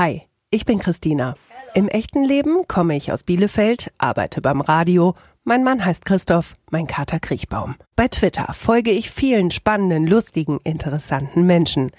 Hi, ich bin Christina. Im echten Leben komme ich aus Bielefeld, arbeite beim Radio. Mein Mann heißt Christoph, mein Kater Kriechbaum. Bei Twitter folge ich vielen spannenden, lustigen, interessanten Menschen.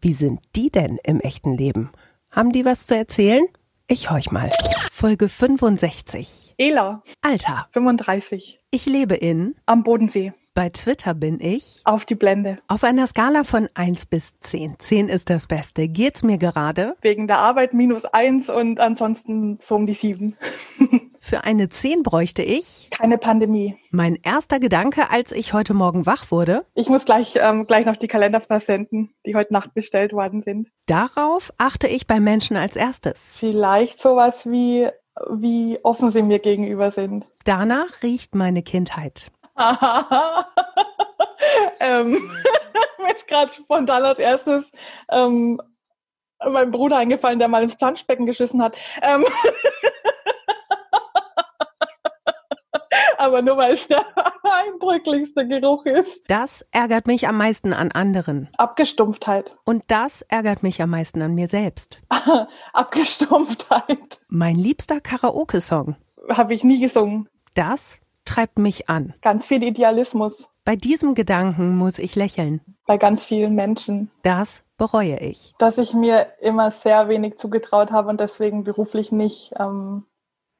Wie sind die denn im echten Leben? Haben die was zu erzählen? Ich horch mal. Folge 65. Ela, Alter, 35, ich lebe in. am Bodensee, Bei Twitter bin ich. auf die Blende. Auf einer Skala von 1 bis 10. 10 ist das Beste. Geht's mir gerade? Wegen der Arbeit minus eins und ansonsten so um die sieben. Für eine 10 bräuchte ich. Keine Pandemie. Mein erster Gedanke, als ich heute Morgen wach wurde, Ich muss gleich, ähm, gleich noch die Kalender versenden, die heute Nacht bestellt worden sind. darauf achte ich bei Menschen als erstes. Vielleicht sowas wie, wie offen sie mir gegenüber sind. Danach riecht meine Kindheit. ähm, mir ist gerade spontan als erstes ähm, mein Bruder eingefallen, der mal ins Planschbecken geschissen hat. Ähm, aber nur weil es der eindrücklichste Geruch ist. Das ärgert mich am meisten an anderen. Abgestumpftheit. Und das ärgert mich am meisten an mir selbst. Abgestumpftheit. Mein liebster Karaoke-Song. Habe ich nie gesungen. Das treibt mich an. Ganz viel Idealismus Bei diesem Gedanken muss ich lächeln. bei ganz vielen Menschen. Das bereue ich. Dass ich mir immer sehr wenig zugetraut habe und deswegen beruflich nicht, ähm,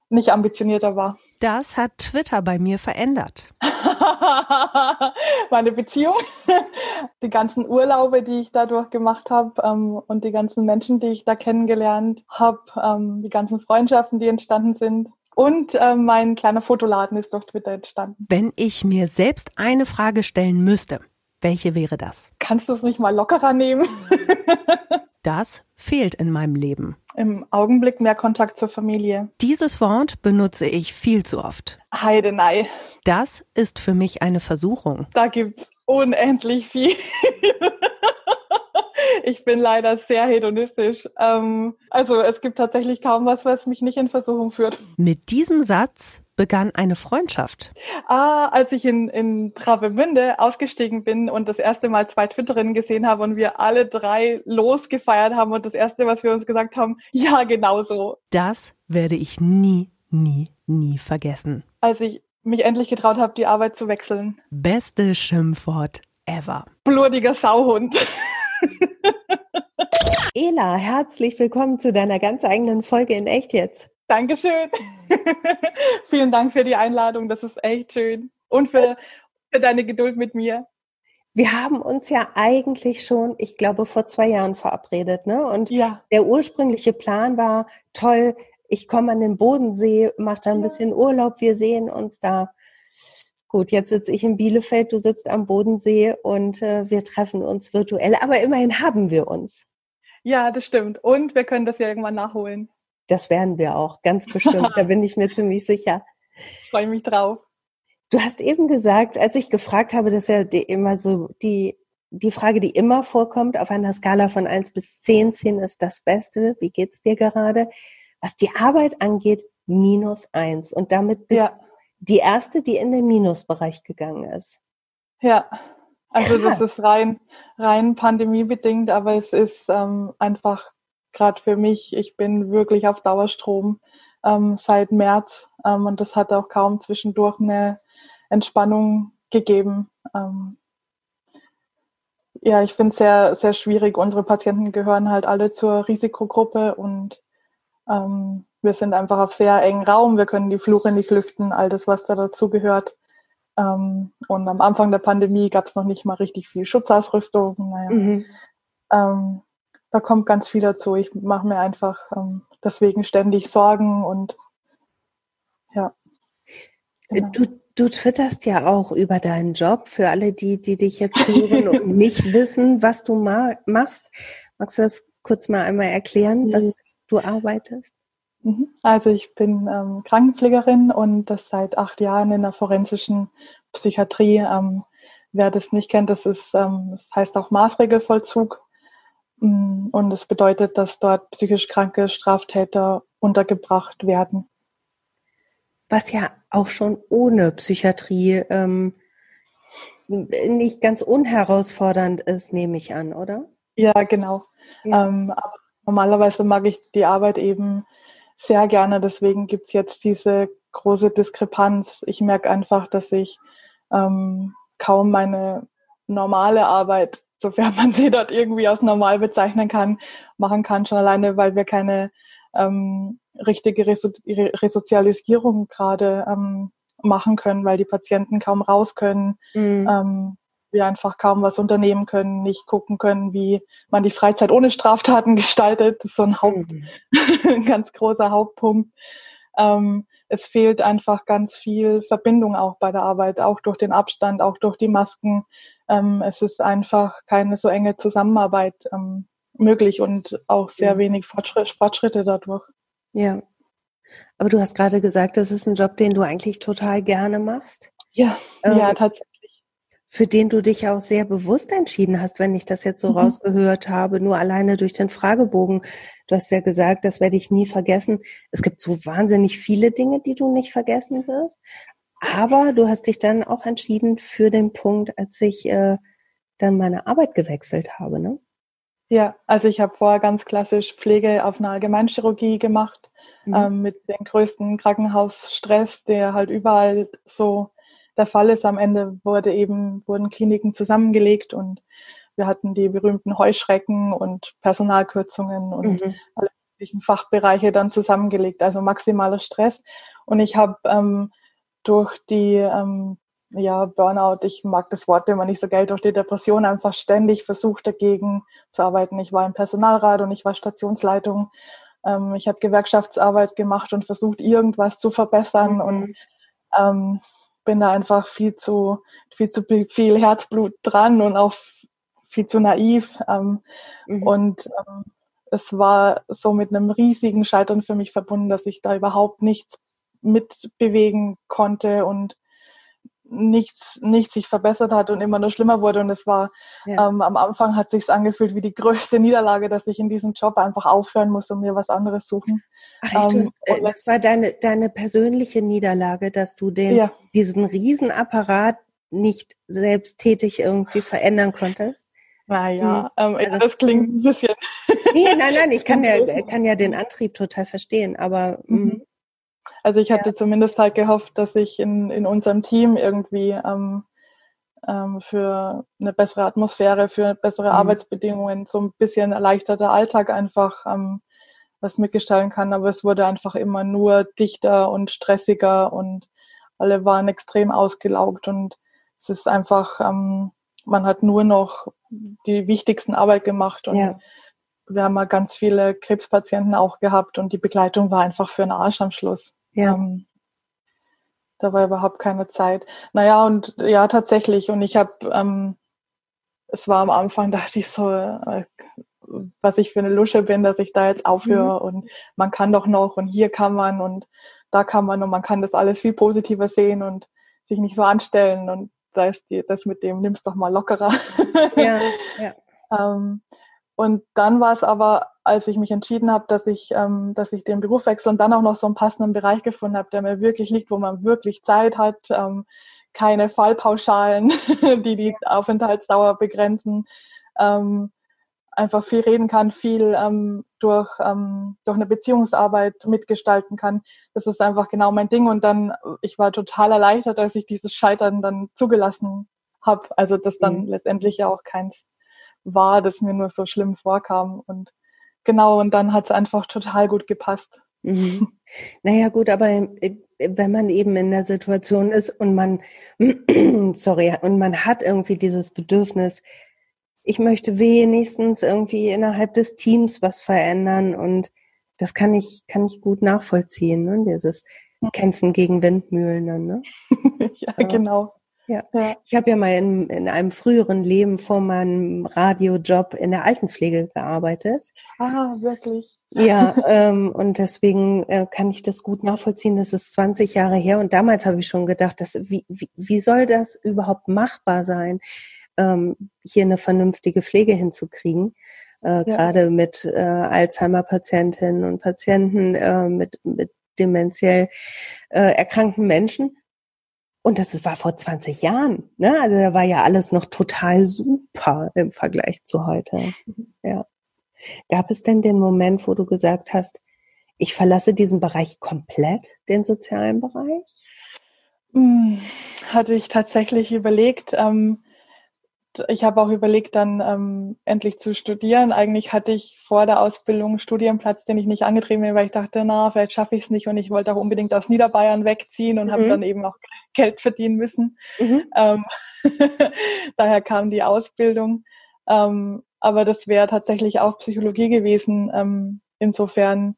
nicht ambitionierter war. Das hat Twitter bei mir verändert. Meine Beziehung, die ganzen Urlaube, die ich dadurch gemacht habe ähm, und die ganzen Menschen, die ich da kennengelernt habe, ähm, die ganzen Freundschaften, die entstanden sind. Und ähm, mein kleiner Fotoladen ist durch Twitter entstanden. Wenn ich mir selbst eine Frage stellen müsste, welche wäre das? Kannst du es nicht mal lockerer nehmen? Das fehlt in meinem Leben. Im Augenblick mehr Kontakt zur Familie. Dieses Wort benutze ich viel zu oft. Heidenei. Das ist für mich eine Versuchung. Da gibt's unendlich viel. ich bin leider sehr hedonistisch. Ähm, also es gibt tatsächlich kaum was, was mich nicht in Versuchung führt. Mit diesem Satz begann eine Freundschaft. Ah, als ich in, in Travemünde ausgestiegen bin und das erste Mal zwei Twitterinnen gesehen habe und wir alle drei losgefeiert haben und das erste, was wir uns gesagt haben, ja, genau so. Das werde ich nie, nie, nie vergessen. Als ich mich endlich getraut habe, die Arbeit zu wechseln. Beste Schimpfwort ever. Blutiger Sauhund. Ela, herzlich willkommen zu deiner ganz eigenen Folge in Echt jetzt. Dankeschön. Vielen Dank für die Einladung. Das ist echt schön. Und für, für deine Geduld mit mir. Wir haben uns ja eigentlich schon, ich glaube, vor zwei Jahren verabredet, ne? Und Ja. der ursprüngliche Plan war, toll, ich komme an den Bodensee, mache da ein bisschen Urlaub, wir sehen uns da. Gut, jetzt sitze ich in Bielefeld, du sitzt am Bodensee und äh, wir treffen uns virtuell, aber immerhin haben wir uns. Ja, das stimmt. Und wir können das ja irgendwann nachholen. Das werden wir auch, ganz bestimmt, da bin ich mir ziemlich sicher. Ich freue mich drauf. Du hast eben gesagt, als ich gefragt habe, dass ja die, immer so die, die Frage, die immer vorkommt, auf einer Skala von eins bis zehn, zehn ist das Beste. Wie geht's dir gerade? Was die Arbeit angeht, minus eins. Und damit bist Ja, die erste, die in den Minusbereich gegangen ist. ja. Also das Krass. ist rein, rein pandemiebedingt, aber es ist ähm, einfach gerade für mich, ich bin wirklich auf Dauerstrom ähm, seit März ähm, und das hat auch kaum zwischendurch eine Entspannung gegeben. Ähm, ja, ich finde es sehr, sehr schwierig. Unsere Patienten gehören halt alle zur Risikogruppe und ähm, wir sind einfach auf sehr engen Raum. Wir können die Flure nicht lüften, all das, was da dazugehört. Ähm, und am Anfang der Pandemie gab es noch nicht mal richtig viel Schutzausrüstung. Naja, Mhm. ähm, da kommt ganz viel dazu. Ich mache mir einfach ähm, deswegen ständig Sorgen und ja. Genau. Du, du twitterst ja auch über deinen Job für alle, die, die dich jetzt hören und nicht wissen, was du ma machst. Magst du das kurz mal einmal erklären, was Mhm. du arbeitest? Mhm. Also ich bin ähm, Krankenpflegerin und das seit acht Jahren in der forensischen Psychiatrie. Ähm, wer das nicht kennt, das ist, ähm, das heißt auch Maßregelvollzug. Mm, Und es bedeutet, dass dort psychisch kranke Straftäter untergebracht werden. was ja auch schon ohne Psychiatrie ähm, nicht ganz unherausfordernd ist, nehme ich an, oder? Ja, genau. Ja. Ähm, aber normalerweise mag ich die Arbeit eben sehr gerne. Deswegen gibt's jetzt diese große Diskrepanz. Ich merke einfach, dass ich ähm, kaum meine normale Arbeit, sofern man sie dort irgendwie als normal bezeichnen kann, machen kann, schon alleine, weil wir keine ähm, richtige Reso Resozialisierung gerade ähm, machen können, weil die Patienten kaum raus können. Mhm. Ähm, wir einfach kaum was unternehmen können, nicht gucken können, wie man die Freizeit ohne Straftaten gestaltet. Das ist so ein Haupt, mhm. ein ganz großer Hauptpunkt. Ähm, es fehlt einfach ganz viel Verbindung auch bei der Arbeit, auch durch den Abstand, auch durch die Masken. Ähm, es ist einfach keine so enge Zusammenarbeit ähm, möglich und auch sehr ja. wenig Fortschritt, Fortschritte dadurch. Ja. Aber du hast gerade gesagt, das ist ein Job, den du eigentlich total gerne machst. Ja, ähm, ja, tatsächlich für den du dich auch sehr bewusst entschieden hast, wenn ich das jetzt so mhm. rausgehört habe, nur alleine durch den Fragebogen. Du hast ja gesagt, das werde ich nie vergessen. Es gibt so wahnsinnig viele Dinge, die du nicht vergessen wirst. Aber du hast dich dann auch entschieden für den Punkt, als ich äh, dann meine Arbeit gewechselt habe, ne? Ja, also ich habe vorher ganz klassisch Pflege auf einer Allgemeinchirurgie gemacht, mhm. ähm, mit dem größten Krankenhausstress, der halt überall so der Fall ist. Am Ende wurde eben, wurden Kliniken zusammengelegt und wir hatten die berühmten Heuschrecken und Personalkürzungen und mhm. alle möglichen Fachbereiche dann zusammengelegt, also maximaler Stress. Und ich habe ähm, durch die ähm, ja, Burnout, ich mag das Wort immer nicht so geil, durch die Depression einfach ständig versucht dagegen zu arbeiten. Ich war im Personalrat und ich war Stationsleitung. Ähm, ich habe Gewerkschaftsarbeit gemacht und versucht, irgendwas zu verbessern. Mhm. Und ähm, bin da einfach viel zu, viel zu viel Herzblut dran und auch viel zu naiv. Ähm, mhm. Und ähm, es war so mit einem riesigen Scheitern für mich verbunden, dass ich da überhaupt nichts mitbewegen konnte und nichts, nichts sich verbessert hat und immer nur schlimmer wurde. Und es war ja. ähm, am Anfang hat sich's angefühlt wie die größte Niederlage, dass ich in diesem Job einfach aufhören muss und mir was anderes suchen. Ach, ähm, hast, das war deine, deine persönliche Niederlage, dass du den, ja. diesen Riesenapparat nicht selbsttätig irgendwie verändern konntest? Naja, hm. ähm, also, das klingt ein bisschen. Nee, nein, nein, ich kann ja, kann ja den Antrieb total verstehen, aber. Mhm. Also ich hatte ja. zumindest halt gehofft, dass ich in, in unserem Team irgendwie ähm, ähm, für eine bessere Atmosphäre, für bessere mhm. Arbeitsbedingungen, so ein bisschen erleichterter Alltag einfach ähm, was mitgestalten kann, aber es wurde einfach immer nur dichter und stressiger und alle waren extrem ausgelaugt und es ist einfach, ähm, man hat nur noch die wichtigsten Arbeit gemacht und ja. wir haben mal ganz viele Krebspatienten auch gehabt und die Begleitung war einfach für einen Arsch am Schluss. Ja. Ähm, da war überhaupt keine Zeit. Naja, und ja, tatsächlich. Und ich habe, ähm, es war am Anfang, dachte ich so, äh, was ich für eine Lusche bin, dass ich da jetzt aufhöre mhm. und man kann doch noch und hier kann man und da kann man und man kann das alles viel positiver sehen und sich nicht so anstellen und da ist die, das mit dem nimm's doch mal lockerer. Ja, ja. ähm, und dann war es aber, als ich mich entschieden habe, dass ich, ähm, dass ich den Beruf wechsle und dann auch noch so einen passenden Bereich gefunden habe, der mir wirklich liegt, wo man wirklich Zeit hat, ähm, keine Fallpauschalen, die die Aufenthaltsdauer begrenzen, ähm, einfach viel reden kann, viel ähm, durch, ähm, durch eine Beziehungsarbeit mitgestalten kann. Das ist einfach genau mein Ding. Und dann, ich war total erleichtert, als ich dieses Scheitern dann zugelassen habe. Also das dann mhm. letztendlich ja auch keins war, das mir nur so schlimm vorkam. Und genau, und dann hat es einfach total gut gepasst. Mhm. Naja gut, aber äh, wenn man eben in der Situation ist und man, sorry, und man hat irgendwie dieses Bedürfnis, ich möchte wenigstens irgendwie innerhalb des Teams was verändern und das kann ich, kann ich gut nachvollziehen, ne? dieses Kämpfen gegen Windmühlen. Ne? ja, ja, genau. Ja. Ich habe ja mal in, in einem früheren Leben vor meinem Radiojob in der Altenpflege gearbeitet. Ah, wirklich. Ja, ähm, und deswegen äh, kann ich das gut nachvollziehen. Das ist 20 Jahre her und damals habe ich schon gedacht, dass, wie, wie, wie soll das überhaupt machbar sein? ähm, hier eine vernünftige Pflege hinzukriegen. Äh, ja. Gerade mit äh, Alzheimer-Patientinnen und Patienten, äh, mit, mit dementiell äh, erkrankten Menschen. Und das war vor 20 Jahren. Ne? Also da war ja alles noch total super im Vergleich zu heute. Ja. Gab es denn den Moment, wo du gesagt hast, ich verlasse diesen Bereich komplett, den sozialen Bereich? Hm, hatte ich tatsächlich überlegt. Ähm, ich habe auch überlegt, dann ähm, endlich zu studieren. Eigentlich hatte ich vor der Ausbildung einen Studienplatz, den ich nicht angetreten bin, weil ich dachte, na, vielleicht schaffe ich es nicht und ich wollte auch unbedingt aus Niederbayern wegziehen und mhm. habe dann eben auch Geld verdienen müssen. Mhm. Ähm, daher kam die Ausbildung. Ähm, aber das wäre tatsächlich auch Psychologie gewesen. Ähm, insofern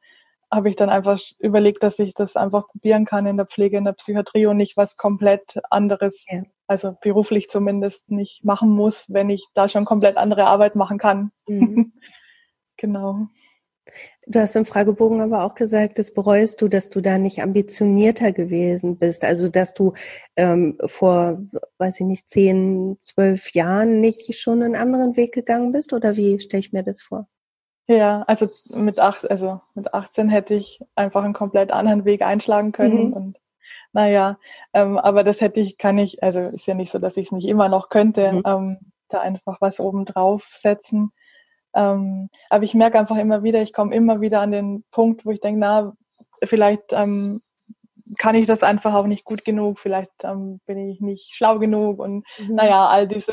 habe ich dann einfach überlegt, dass ich das einfach probieren kann in der Pflege, in der Psychiatrie und nicht was komplett anderes, ja. also beruflich zumindest nicht machen muss, wenn ich da schon komplett andere Arbeit machen kann. Mhm. genau. Du hast im Fragebogen aber auch gesagt, das bereust du, dass du da nicht ambitionierter gewesen bist. Also dass du ähm, vor, weiß ich nicht, zehn, zwölf Jahren nicht schon einen anderen Weg gegangen bist? Oder wie stelle ich mir das vor? Ja, also mit acht, also mit 18 hätte ich einfach einen komplett anderen Weg einschlagen können mhm. und naja, ähm, aber das hätte ich, kann ich, also ist ja nicht so, dass ich es nicht immer noch könnte, mhm. ähm, da einfach was oben drauf setzen. Ähm, aber ich merke einfach immer wieder, ich komme immer wieder an den Punkt, wo ich denke, na, vielleicht ähm, kann ich das einfach auch nicht gut genug, vielleicht ähm, bin ich nicht schlau genug und mhm. naja, all dieses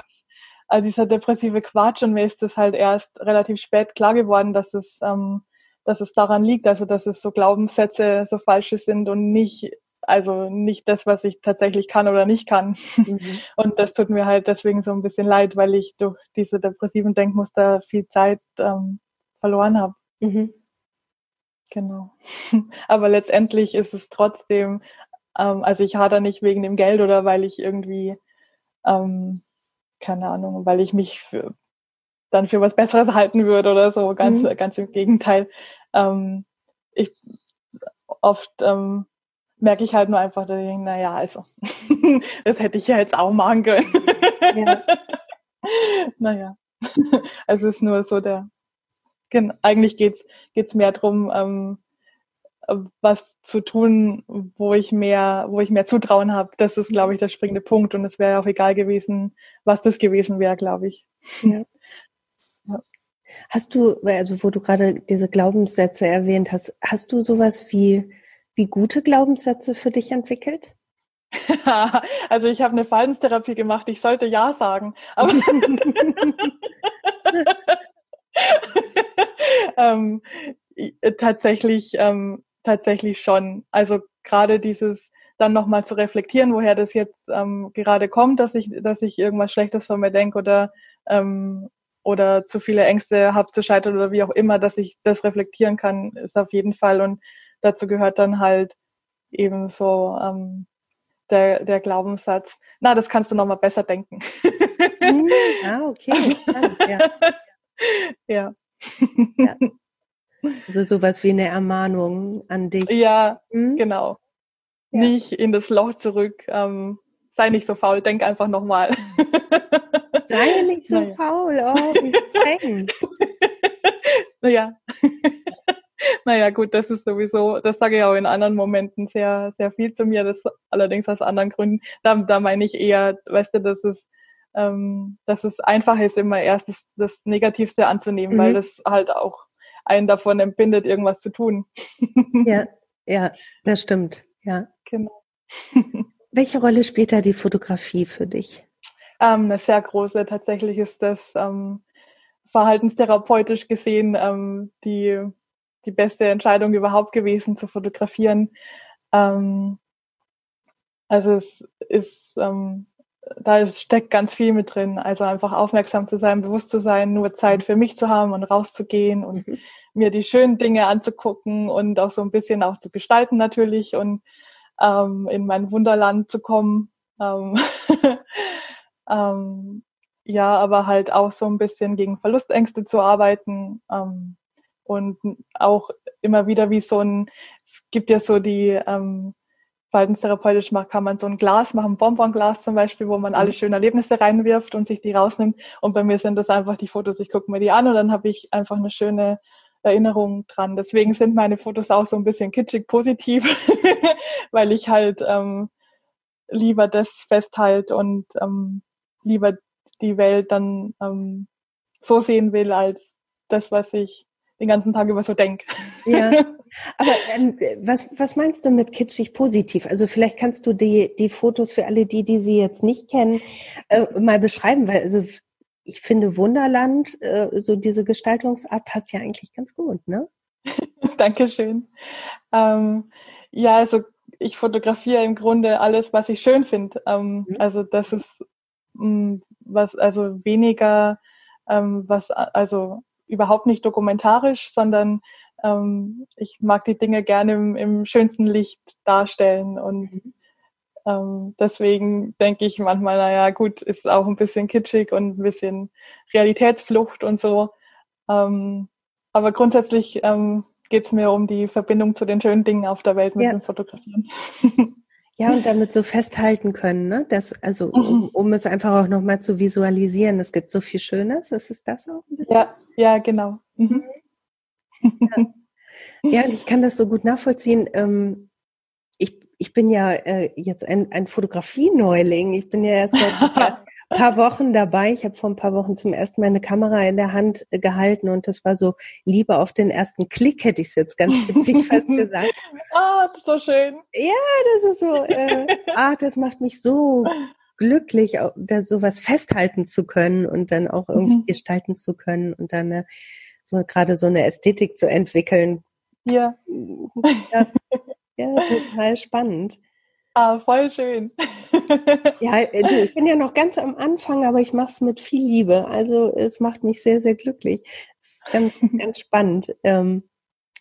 all dieser depressive Quatsch und mir ist das halt erst relativ spät klar geworden, dass es, ähm, dass es daran liegt, also dass es so Glaubenssätze so falsche sind und nicht, also nicht das, was ich tatsächlich kann oder nicht kann. Mhm. Und das tut mir halt deswegen so ein bisschen leid, weil ich durch diese depressiven Denkmuster viel Zeit ähm, verloren habe. Mhm. Genau. Aber letztendlich ist es trotzdem, ähm, also ich hader nicht wegen dem Geld oder weil ich irgendwie ähm, keine Ahnung, weil ich mich für, dann für was Besseres halten würde oder so. Ganz, mhm. ganz im Gegenteil. Ähm, ich oft ähm, merke ich halt nur einfach, dass ich, naja, also, das hätte ich ja jetzt auch machen können. ja. naja. Also es ist nur so der, eigentlich geht's geht's mehr drum, ähm, was zu tun, wo ich mehr, wo ich mehr Zutrauen habe. Das ist, glaube ich, der springende Punkt. Und es wäre auch egal gewesen, was das gewesen wäre, glaube ich. Ja. ja. Hast du, also wo du gerade diese Glaubenssätze erwähnt hast, hast du sowas wie, wie gute Glaubenssätze für dich entwickelt? also ich habe eine Verhaltenstherapie gemacht, ich sollte ja sagen. Aber ähm, tatsächlich ähm, tatsächlich schon. Also gerade dieses dann nochmal zu reflektieren, woher das jetzt ähm, gerade kommt, dass ich, dass ich irgendwas Schlechtes von mir denke oder ähm, oder zu viele Ängste habe zu scheitern oder wie auch immer, dass ich das reflektieren kann, ist auf jeden Fall. Und dazu gehört dann halt eben so ähm, der, der Glaubenssatz, na, das kannst du nochmal besser denken. Hm, ah, okay. Ja. ja. ja. Also sowas wie eine Ermahnung an dich. Ja, hm? genau. Ja. Nicht in das Loch zurück. Ähm, sei nicht so faul, denk einfach nochmal. Sei nicht so naja. faul, oh, wie streng. naja. naja, gut, das ist sowieso, das sage ich auch in anderen Momenten sehr, sehr viel zu mir, das allerdings aus anderen Gründen. Da, da meine ich eher, weißt du, dass es, ähm, dass es einfach ist, immer erst das, das Negativste anzunehmen, mhm. weil das halt auch einen davon empfindet, irgendwas zu tun. Ja, ja, das stimmt. Ja. Genau. Welche Rolle spielt da die Fotografie für dich? Ähm, eine sehr große. Tatsächlich ist das ähm, verhaltenstherapeutisch gesehen ähm, die, die beste Entscheidung überhaupt gewesen, zu fotografieren. Ähm, also es ist ähm, da steckt ganz viel mit drin. Also einfach aufmerksam zu sein, bewusst zu sein, nur Zeit für mich zu haben und rauszugehen und mhm. mir die schönen Dinge anzugucken und auch so ein bisschen auch zu gestalten natürlich und ähm, in mein Wunderland zu kommen. Ähm, ähm, ja, aber halt auch so ein bisschen gegen Verlustängste zu arbeiten ähm, und auch immer wieder wie so ein, gibt ja so die ähm, verhaltenstherapeutisch macht, kann man so ein Glas machen, ein Bonbonglas zum Beispiel, wo man alle mhm. schönen Erlebnisse reinwirft und sich die rausnimmt. Und bei mir sind das einfach die Fotos, ich gucke mir die an und dann habe ich einfach eine schöne Erinnerung dran. Deswegen sind meine Fotos auch so ein bisschen kitschig positiv, weil ich halt ähm, lieber das festhalte und ähm, lieber die Welt dann ähm, so sehen will, als das, was ich den ganzen Tag über so denke. Ja, aber ähm, was, was meinst du mit kitschig positiv? Also vielleicht kannst du die, die Fotos für alle die, die sie jetzt nicht kennen, äh, mal beschreiben, weil also ich finde Wunderland, äh, so diese Gestaltungsart passt ja eigentlich ganz gut, ne? Dankeschön. Ähm, ja, also ich fotografiere im Grunde alles, was ich schön finde. Ähm, mhm. Also das ist mh, mm, was, also weniger ähm, was, also überhaupt nicht dokumentarisch, sondern ähm, ich mag die Dinge gerne im, im schönsten Licht darstellen und mhm. ähm, deswegen denke ich manchmal, naja, gut, ist auch ein bisschen kitschig und ein bisschen Realitätsflucht und so. Ähm, aber grundsätzlich ähm, geht es mir um die Verbindung zu den schönen Dingen auf der Welt mit ja. dem Fotografieren. Ja, und damit so festhalten können, ne? Das, also um, mhm. um es einfach auch nochmal zu visualisieren. Es gibt so viel Schönes. Ist es das auch ein bisschen? Ja, ja, genau. Mhm. Ja. und ich kann das so gut nachvollziehen. Ähm, ich, ich bin ja äh, jetzt ein, ein Fotografie-Neuling. Ich bin ja erst seit paar Wochen dabei. Ich habe vor ein paar Wochen zum ersten Mal eine Kamera in der Hand äh, gehalten und das war so Liebe auf den ersten Klick, hätte ich es jetzt ganz witzig fast gesagt. Ah, das ist so schön. Ja, das ist so, äh, ah, das macht mich so glücklich, da sowas festhalten zu können und dann auch irgendwie mhm. gestalten zu können und dann äh, so gerade so eine Ästhetik zu entwickeln. Ja. ja. Ja, total spannend. Ah, voll schön. ja, du, ich bin ja noch ganz am Anfang, aber ich mache es mit viel Liebe. Also es macht mich sehr, sehr glücklich. Es ist ganz, ganz spannend. Ähm,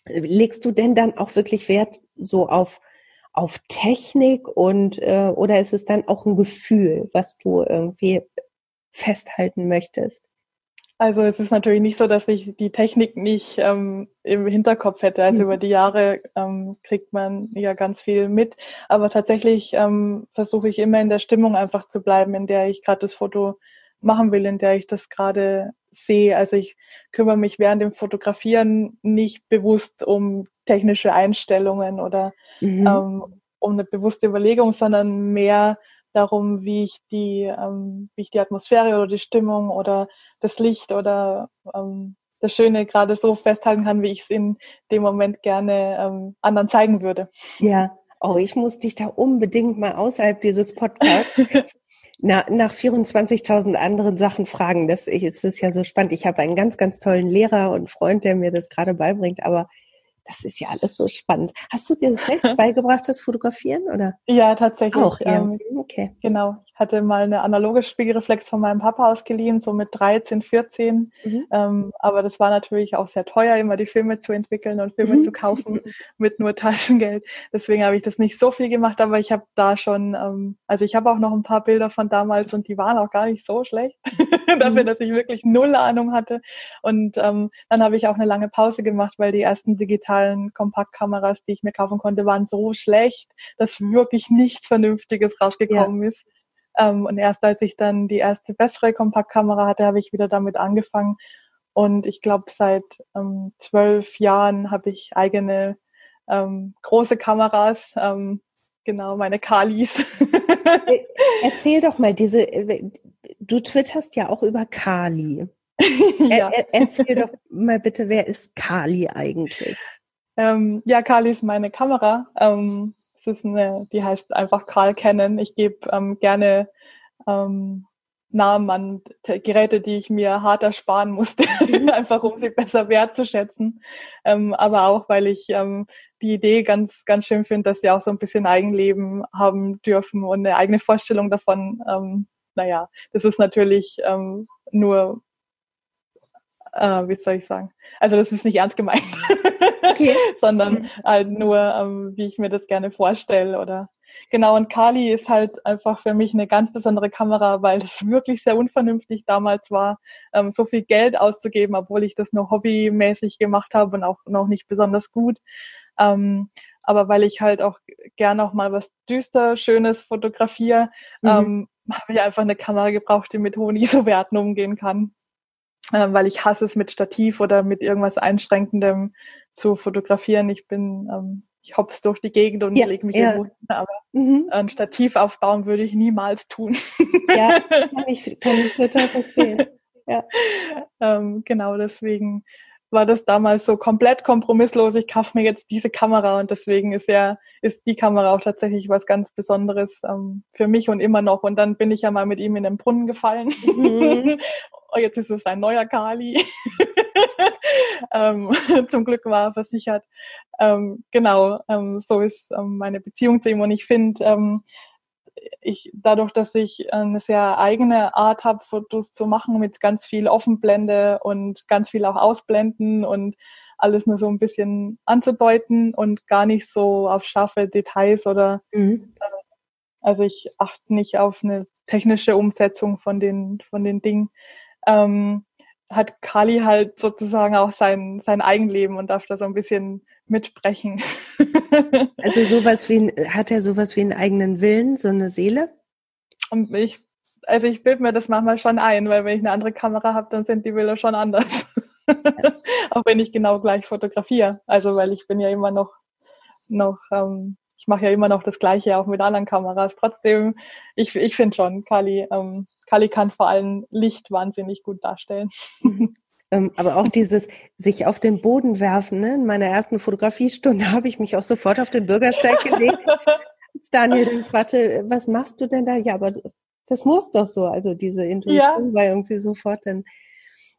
legst du denn dann auch wirklich Wert so auf, auf Technik und äh, oder ist es dann auch ein Gefühl, was du irgendwie festhalten möchtest? Also es ist natürlich nicht so, dass ich die Technik nicht ähm, im Hinterkopf hätte. Also mhm. über die Jahre ähm, kriegt man ja ganz viel mit. Aber tatsächlich ähm, versuche ich immer in der Stimmung einfach zu bleiben, in der ich gerade das Foto machen will, in der ich das gerade sehe. Also ich kümmere mich während dem Fotografieren nicht bewusst um technische Einstellungen oder mhm. ähm, um eine bewusste Überlegung, sondern mehr darum, wie ich die, ähm, wie ich die Atmosphäre oder die Stimmung oder das Licht oder ähm, das Schöne gerade so festhalten kann, wie ich es in dem Moment gerne ähm, anderen zeigen würde. Ja, oh, ich muss dich da unbedingt mal außerhalb dieses Podcasts na, nach 24.000 anderen Sachen fragen. Das ist, ist ja so spannend. Ich habe einen ganz, ganz tollen Lehrer und Freund, der mir das gerade beibringt, aber das ist ja alles so spannend. Hast du dir das selbst beigebracht, das Fotografieren, oder? Ja, tatsächlich. Auch, ja. Ähm, okay. Genau. Hatte mal eine analoge Spiegelreflex von meinem Papa ausgeliehen, so mit 13, 14. Mhm. Ähm, aber das war natürlich auch sehr teuer, immer die Filme zu entwickeln und Filme mhm. zu kaufen mit nur Taschengeld. Deswegen habe ich das nicht so viel gemacht, aber ich habe da schon, ähm, also ich habe auch noch ein paar Bilder von damals und die waren auch gar nicht so schlecht, dafür, mhm. dass ich wirklich null Ahnung hatte. Und ähm, dann habe ich auch eine lange Pause gemacht, weil die ersten digitalen Kompaktkameras, die ich mir kaufen konnte, waren so schlecht, dass wirklich nichts Vernünftiges rausgekommen ja. ist. Ähm, und erst als ich dann die erste bessere Kompaktkamera hatte, habe ich wieder damit angefangen. Und ich glaube, seit ähm, zwölf Jahren habe ich eigene ähm, große Kameras, ähm, genau, meine Kalis. Äh, erzähl doch mal, diese, äh, du twitterst ja auch über Kali. ja. er, erzähl doch mal bitte, wer ist Kali eigentlich? Ähm, ja, Kali ist meine Kamera. Ähm, ist eine, die heißt einfach Karl Canon. Ich gebe ähm, gerne ähm, Namen an Geräte, die ich mir hart ersparen musste, einfach um sie besser wertzuschätzen. Ähm, aber auch, weil ich ähm, die Idee ganz, ganz schön finde, dass sie auch so ein bisschen Eigenleben haben dürfen und eine eigene Vorstellung davon. Ähm, naja, das ist natürlich ähm, nur, äh, wie soll ich sagen? Also das ist nicht ernst gemeint okay. sondern mhm. halt nur, ähm, wie ich mir das gerne vorstelle oder Genau, und Kali ist halt einfach für mich eine ganz besondere Kamera, weil es wirklich sehr unvernünftig damals war, ähm, so viel Geld auszugeben, obwohl ich das nur hobbymäßig gemacht habe und auch noch nicht besonders gut. Ähm, aber weil ich halt auch gerne auch mal was düster, Schönes fotografiere, mhm. ähm, habe ich einfach eine Kamera gebraucht, die mit hohen ISO-Werten umgehen kann. Äh, weil ich hasse es mit Stativ oder mit irgendwas Einschränkendem zu fotografieren. Ich bin, ähm, ich hops durch die Gegend und ja, lege mich ja. irgendwo hin, aber mhm. ein Stativ aufbauen würde ich niemals tun. Ja, kann ich, kann ich total verstehen. Ja. ähm, genau deswegen war das damals so komplett kompromisslos. Ich kaufe mir jetzt diese Kamera und deswegen ist ja ist die Kamera auch tatsächlich was ganz Besonderes ähm, für mich und immer noch. Und dann bin ich ja mal mit ihm in den Brunnen gefallen. Mhm. oh, jetzt ist es ein neuer Kali. ähm, zum Glück war er versichert. Ähm, genau, ähm, so ist ähm, meine Beziehung zu ihm und ich finde, ähm, ich dadurch, dass ich eine sehr eigene Art habe, Fotos zu machen mit ganz viel Offenblende und ganz viel auch Ausblenden und alles nur so ein bisschen anzudeuten und gar nicht so auf scharfe Details oder mhm. also ich achte nicht auf eine technische Umsetzung von den von den Dingen. Ähm, hat Kali halt sozusagen auch sein, sein Eigenleben und darf da so ein bisschen mitsprechen. also sowas wie, hat er sowas wie einen eigenen Willen, so eine Seele? Und ich, also ich bilde mir das manchmal schon ein, weil wenn ich eine andere Kamera habe, dann sind die Bilder schon anders. auch wenn ich genau gleich fotografiere. Also weil ich bin ja immer noch, noch ähm, ich mache ja immer noch das Gleiche, auch mit anderen Kameras. Trotzdem, ich, ich finde schon, Kali, ähm, Kali kann vor allem Licht wahnsinnig gut darstellen. Ähm, aber auch dieses sich auf den Boden werfen. Ne? In meiner ersten Fotografiestunde habe ich mich auch sofort auf den Bürgersteig gelegt. Als Daniel dann fragte, was machst du denn da? Ja, aber das muss doch so. Also diese Intuition ja. war irgendwie sofort dann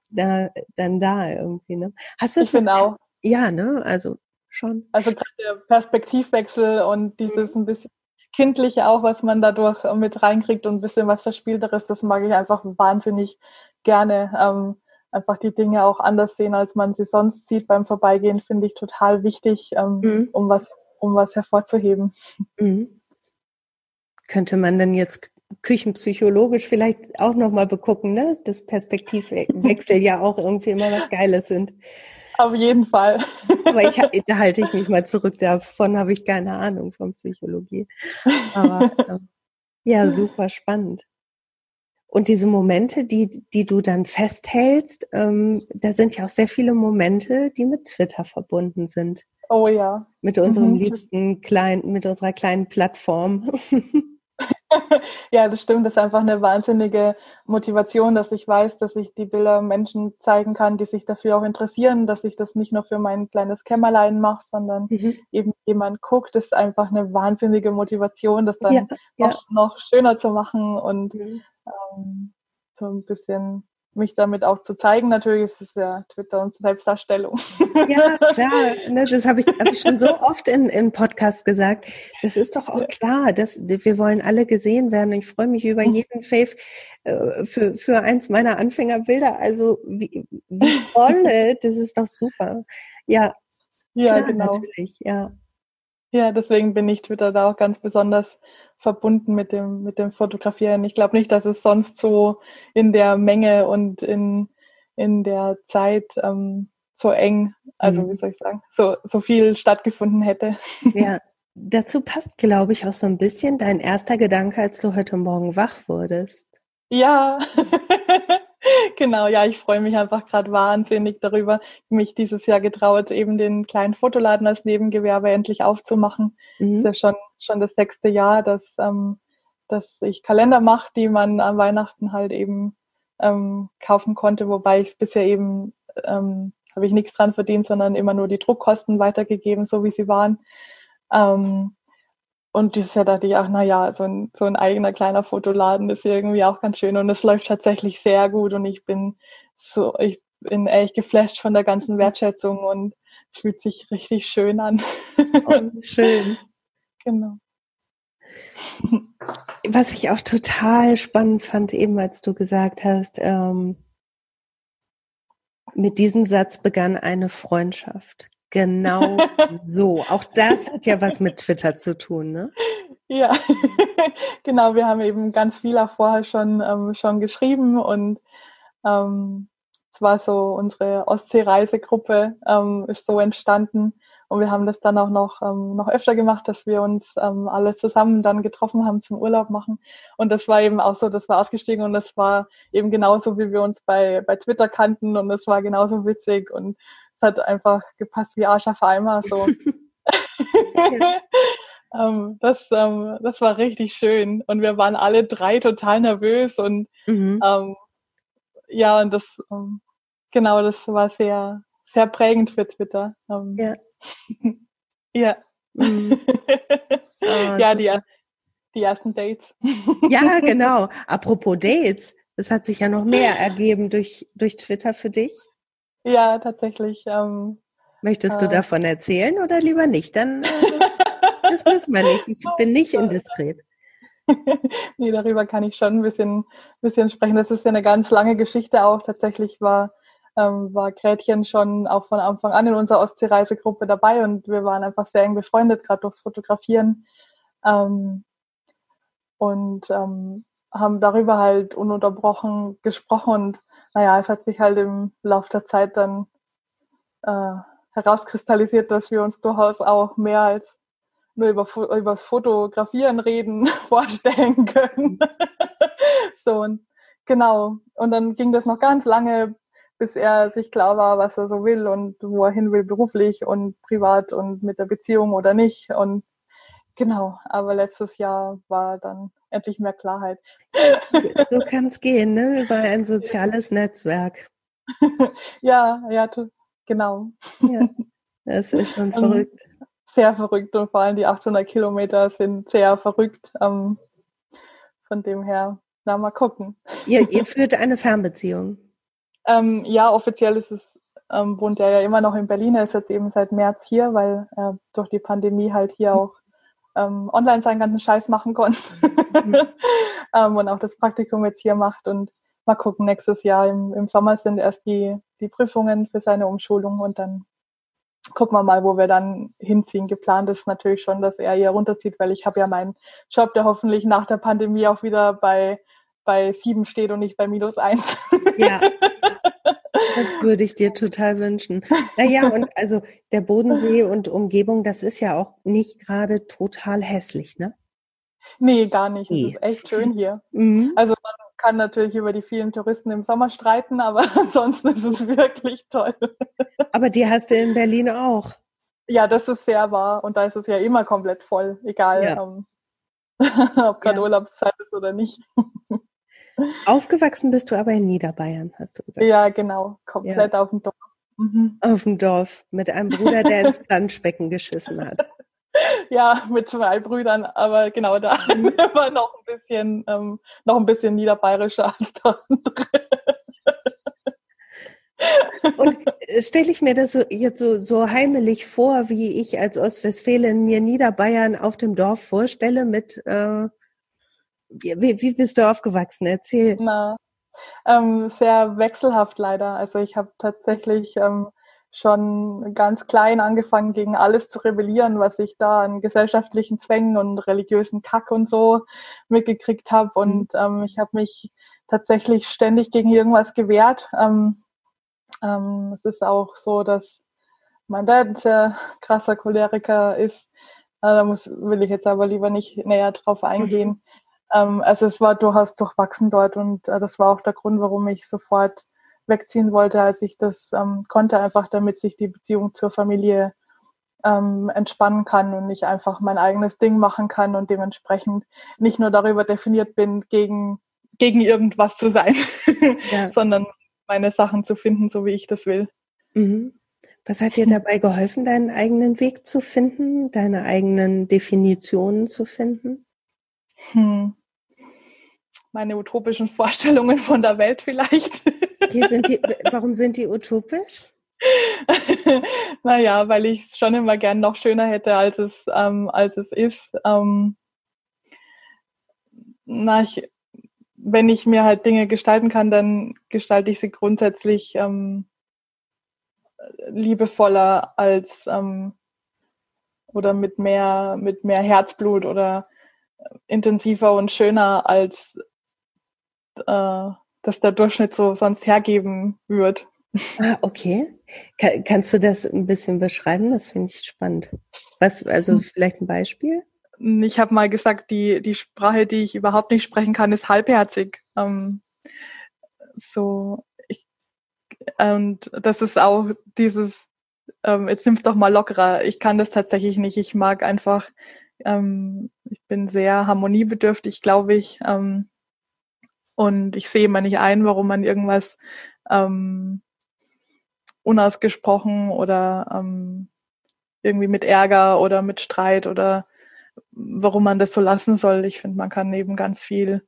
da, dann da irgendwie. Ne? Hast du es? Ich bin auch. Ja, ne? Also schon. Also gerade der Perspektivwechsel und dieses ein bisschen kindliche auch, was man dadurch mit reinkriegt und ein bisschen was Verspielteres, das mag ich einfach wahnsinnig gerne. Ähm, einfach die Dinge auch anders sehen, als man sie sonst sieht beim Vorbeigehen, finde ich total wichtig, ähm, mhm. um was, um was hervorzuheben. Mhm. Könnte man denn jetzt küchenpsychologisch vielleicht auch nochmal begucken, ne? Das Perspektivwechsel ja auch irgendwie immer was Geiles sind. Auf jeden Fall. Aber ich da halte ich mich mal zurück. Davon habe ich keine Ahnung von Psychologie. Aber ähm, ja, super spannend. Und diese Momente, die, die du dann festhältst, ähm, da sind ja auch sehr viele Momente, die mit Twitter verbunden sind. Oh ja. Mit unserem mhm. liebsten kleinen, mit unserer kleinen Plattform. ja, das stimmt. Das ist einfach eine wahnsinnige Motivation, dass ich weiß, dass ich die Bilder Menschen zeigen kann, die sich dafür auch interessieren, dass ich das nicht nur für mein kleines Kämmerlein mache, sondern mhm. eben jemand guckt. Das ist einfach eine wahnsinnige Motivation, das dann ja, ja. Noch, noch schöner zu machen und mhm. ähm, so ein bisschen mich damit auch zu zeigen. Natürlich ist es ja Twitter und Selbstdarstellung. Ja, klar. Ne, das habe ich, hab ich schon so oft in, in Podcast gesagt. Das ist doch auch klar. Dass, wir wollen alle gesehen werden. Ich freue mich über jeden Fave äh, für, für eins meiner Anfängerbilder. Also wie, wie toll. das ist doch super. Ja, ja klar, genau. natürlich. Ja. Ja, deswegen bin ich Twitter da auch ganz besonders verbunden mit dem, mit dem Fotografieren. Ich glaube nicht, dass es sonst so in der Menge und in, in der Zeit ähm, so eng, also mhm. wie soll ich sagen, so, so viel stattgefunden hätte. Ja, dazu passt, glaube ich, auch so ein bisschen dein erster Gedanke, als du heute Morgen wach wurdest. Ja, genau, ja, ich freue mich einfach gerade wahnsinnig darüber, mich dieses Jahr getraut, eben den kleinen Fotoladen als Nebengewerbe endlich aufzumachen. Mhm. Ist ja schon, schon das sechste Jahr, dass, ähm, dass ich Kalender mache, die man an Weihnachten halt eben ähm, kaufen konnte, wobei ich es bisher eben, ähm, habe ich nichts dran verdient, sondern immer nur die Druckkosten weitergegeben, so wie sie waren. Ähm, und dieses Jahr dachte ich auch, na ja, so ein, so ein eigener kleiner Fotoladen ist irgendwie auch ganz schön und es läuft tatsächlich sehr gut und ich bin so, ich bin echt geflasht von der ganzen Wertschätzung und es fühlt sich richtig schön an. Oh, schön. Genau. Was ich auch total spannend fand, eben als du gesagt hast, ähm, mit diesem Satz begann eine Freundschaft. Genau so. Auch das hat ja was mit Twitter zu tun, ne? Ja, genau. Wir haben eben ganz viel auch vorher schon, ähm, schon geschrieben und ähm, es war so unsere Ostsee-Reisegruppe ähm, ist so entstanden und wir haben das dann auch noch, ähm, noch öfter gemacht, dass wir uns ähm, alle zusammen dann getroffen haben zum Urlaub machen. Und das war eben auch so, das war ausgestiegen und das war eben genauso, wie wir uns bei, bei Twitter kannten und das war genauso witzig und es hat einfach gepasst wie Arsch auf Eimer. So. ähm, das, ähm, das war richtig schön. Und wir waren alle drei total nervös und mhm. ähm, ja, und das, ähm, genau, das war sehr, sehr prägend für Twitter. Ähm, ja. ja. Mhm. Oh, ja, die, die ersten Dates. ja, genau. Apropos Dates, es hat sich ja noch mehr ergeben durch, durch Twitter für dich. Ja, tatsächlich. Ähm, Möchtest du äh, davon erzählen oder lieber nicht? Dann äh, das müssen wir nicht. Ich bin nicht indiskret. nee, darüber kann ich schon ein bisschen, bisschen sprechen. Das ist ja eine ganz lange Geschichte auch. Tatsächlich war, ähm, war Gretchen schon auch von Anfang an in unserer Ostseereisegruppe dabei und wir waren einfach sehr eng befreundet, gerade durchs Fotografieren. Ähm, und ähm, haben darüber halt ununterbrochen gesprochen und naja, es hat sich halt im Laufe der Zeit dann äh, herauskristallisiert, dass wir uns durchaus auch mehr als nur über, über das Fotografieren reden vorstellen können. so und genau. Und dann ging das noch ganz lange, bis er sich klar war, was er so will und wo er hin will beruflich und privat und mit der Beziehung oder nicht. Und genau, aber letztes Jahr war dann endlich mehr Klarheit. So kann es gehen, ne? Über ein soziales Netzwerk. ja, ja, genau. Ja, das ist schon verrückt. Sehr verrückt und vor allem die 800 Kilometer sind sehr verrückt. Ähm, von dem her, na mal gucken. Ihr, ihr führt eine Fernbeziehung? Ähm, ja, offiziell ist es, ähm, wohnt er ja immer noch in Berlin. Er ist jetzt eben seit März hier, weil er durch die Pandemie halt hier auch ähm, online seinen ganzen Scheiß machen konnte mhm. ähm, und auch das Praktikum jetzt hier macht und mal gucken, nächstes Jahr im, im Sommer sind erst die, die Prüfungen für seine Umschulung und dann gucken wir mal, wo wir dann hinziehen. Geplant ist natürlich schon, dass er hier runterzieht, weil ich habe ja meinen Job, der hoffentlich nach der Pandemie auch wieder bei, bei sieben steht und nicht bei minus eins. Ja. Das würde ich dir total wünschen. Naja, und also der Bodensee und Umgebung, das ist ja auch nicht gerade total hässlich, ne? Nee, gar nicht. Nee. Es ist echt schön hier. Mhm. Also man kann natürlich über die vielen Touristen im Sommer streiten, aber ansonsten ist es wirklich toll. Aber die hast du in Berlin auch. Ja, das ist sehr wahr. Und da ist es ja immer komplett voll, egal ja. ähm, ob gerade ja. Urlaubszeit ist oder nicht. Aufgewachsen bist du aber in Niederbayern, hast du gesagt. Ja, genau. Komplett ja. auf dem Dorf. Mhm. Auf dem Dorf. Mit einem Bruder, der ins Planschbecken geschissen hat. Ja, mit zwei Brüdern, aber genau da mhm. war noch ein bisschen, ähm, noch ein bisschen niederbayerischer als der andere. Und äh, stelle ich mir das so, jetzt so, so heimelig vor, wie ich als Ostwestfälin mir Niederbayern auf dem Dorf vorstelle mit, äh, wie, wie bist du aufgewachsen? Erzähl. Na, ähm, sehr wechselhaft leider. Also ich habe tatsächlich ähm, schon ganz klein angefangen, gegen alles zu rebellieren, was ich da an gesellschaftlichen Zwängen und religiösen Kack und so mitgekriegt habe. Mhm. Und ähm, ich habe mich tatsächlich ständig gegen irgendwas gewehrt. Ähm, ähm, es ist auch so, dass mein Dad ein sehr krasser Choleriker ist. Da muss, will ich jetzt aber lieber nicht näher drauf eingehen. Ähm, also es war durchaus durchwachsen dort und äh, das war auch der Grund, warum ich sofort wegziehen wollte, als ich das ähm, konnte, einfach damit sich die Beziehung zur Familie ähm, entspannen kann und nicht einfach mein eigenes Ding machen kann und dementsprechend nicht nur darüber definiert bin, gegen, gegen irgendwas zu sein, ja. sondern meine Sachen zu finden, so wie ich das will. Mhm. Was hat dir dabei geholfen, deinen eigenen Weg zu finden, deine eigenen Definitionen zu finden? Hm. Meine utopischen Vorstellungen von der Welt vielleicht. Okay, sind die, warum sind die utopisch? naja, weil ich es schon immer gern noch schöner hätte, als es, ähm, als es ist. Ähm, na, ich, wenn ich mir halt Dinge gestalten kann, dann gestalte ich sie grundsätzlich ähm, liebevoller als ähm, oder mit mehr, mit mehr Herzblut oder intensiver und schöner als äh, das der Durchschnitt so sonst hergeben wird. Ah, okay. Kann, kannst du das ein bisschen beschreiben? Das finde ich spannend. Was, also hm. vielleicht ein Beispiel? Ich habe mal gesagt, die, die Sprache, die ich überhaupt nicht sprechen kann, ist halbherzig. Ähm, so, ich, und das ist auch dieses, ähm, jetzt nimm's doch mal lockerer. Ich kann das tatsächlich nicht. Ich mag einfach, ähm, ich bin sehr harmoniebedürftig, glaube ich. Ähm, und ich sehe immer nicht ein, warum man irgendwas ähm, unausgesprochen oder ähm, irgendwie mit Ärger oder mit Streit oder warum man das so lassen soll. Ich finde, man kann eben ganz viel,